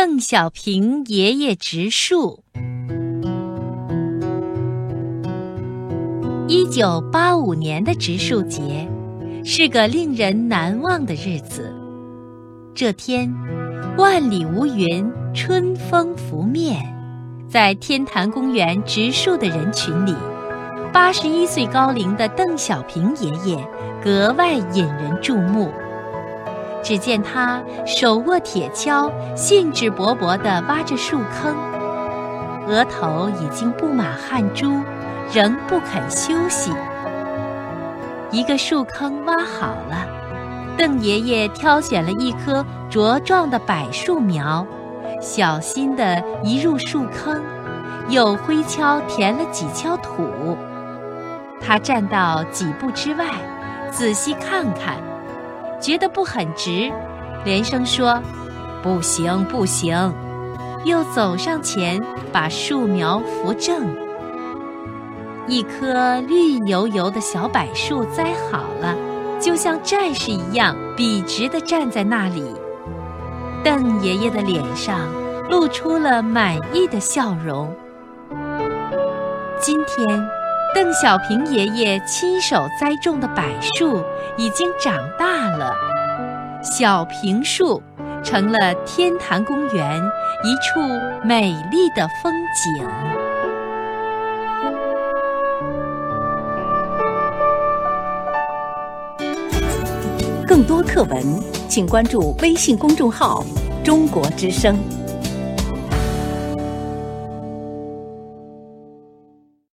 邓小平爷爷植树。一九八五年的植树节是个令人难忘的日子。这天，万里无云，春风拂面，在天坛公园植树的人群里，八十一岁高龄的邓小平爷爷格外引人注目。只见他手握铁锹，兴致勃勃地挖着树坑，额头已经布满汗珠，仍不肯休息。一个树坑挖好了，邓爷爷挑选了一棵茁壮的柏树苗，小心地移入树坑，又挥锹填了几锹土。他站到几步之外，仔细看看。觉得不很直，连声说：“不行，不行！”又走上前把树苗扶正。一棵绿油油的小柏树栽好了，就像战士一样笔直地站在那里。邓爷爷的脸上露出了满意的笑容。今天。邓小平爷爷亲手栽种的柏树已经长大了，小平树成了天坛公园一处美丽的风景。更多课文，请关注微信公众号“中国之声”。